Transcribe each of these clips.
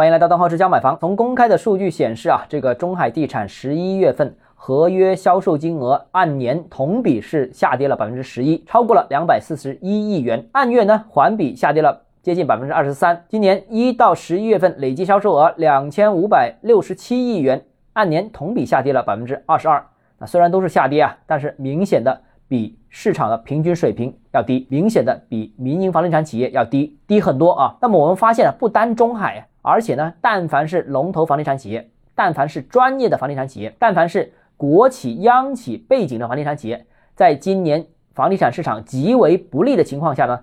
欢迎来到邓浩之家买房。从公开的数据显示啊，这个中海地产十一月份合约销售金额按年同比是下跌了百分之十一，超过了两百四十一亿元。按月呢，环比下跌了接近百分之二十三。今年一到十一月份累计销售额两千五百六十七亿元，按年同比下跌了百分之二十二。那虽然都是下跌啊，但是明显的。比市场的平均水平要低，明显的比民营房地产企业要低，低很多啊。那么我们发现了，不单中海，而且呢，但凡是龙头房地产企业，但凡是专业的房地产企业，但凡是国企、央企背景的房地产企业，在今年房地产市场极为不利的情况下呢，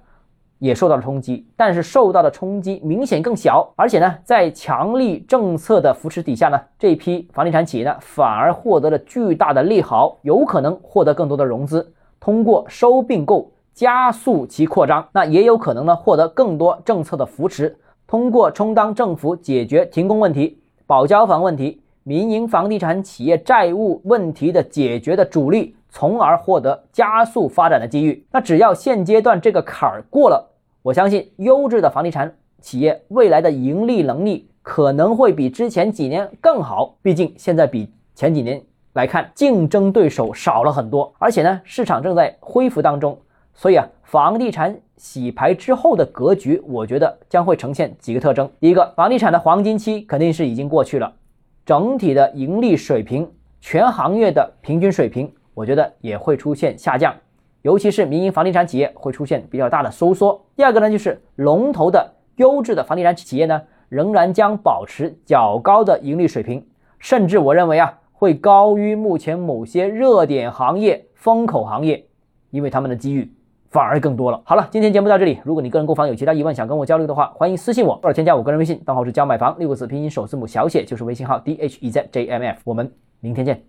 也受到了冲击，但是受到的冲击明显更小，而且呢，在强力政策的扶持底下呢，这批房地产企业呢，反而获得了巨大的利好，有可能获得更多的融资。通过收并购加速其扩张，那也有可能呢获得更多政策的扶持。通过充当政府解决停工问题、保交房问题、民营房地产企业债务问题的解决的主力，从而获得加速发展的机遇。那只要现阶段这个坎儿过了，我相信优质的房地产企业未来的盈利能力可能会比之前几年更好。毕竟现在比前几年。来看，竞争对手少了很多，而且呢，市场正在恢复当中，所以啊，房地产洗牌之后的格局，我觉得将会呈现几个特征。第一个，房地产的黄金期肯定是已经过去了，整体的盈利水平，全行业的平均水平，我觉得也会出现下降，尤其是民营房地产企业会出现比较大的收缩。第二个呢，就是龙头的优质的房地产企业呢，仍然将保持较高的盈利水平，甚至我认为啊。会高于目前某些热点行业、风口行业，因为他们的机遇反而更多了。好了，今天节目到这里。如果你个人购房有其他疑问想跟我交流的话，欢迎私信我或者添加我个人微信，账号是教买房六个字拼音首字母小写就是微信号 d h e z j m f。我们明天见。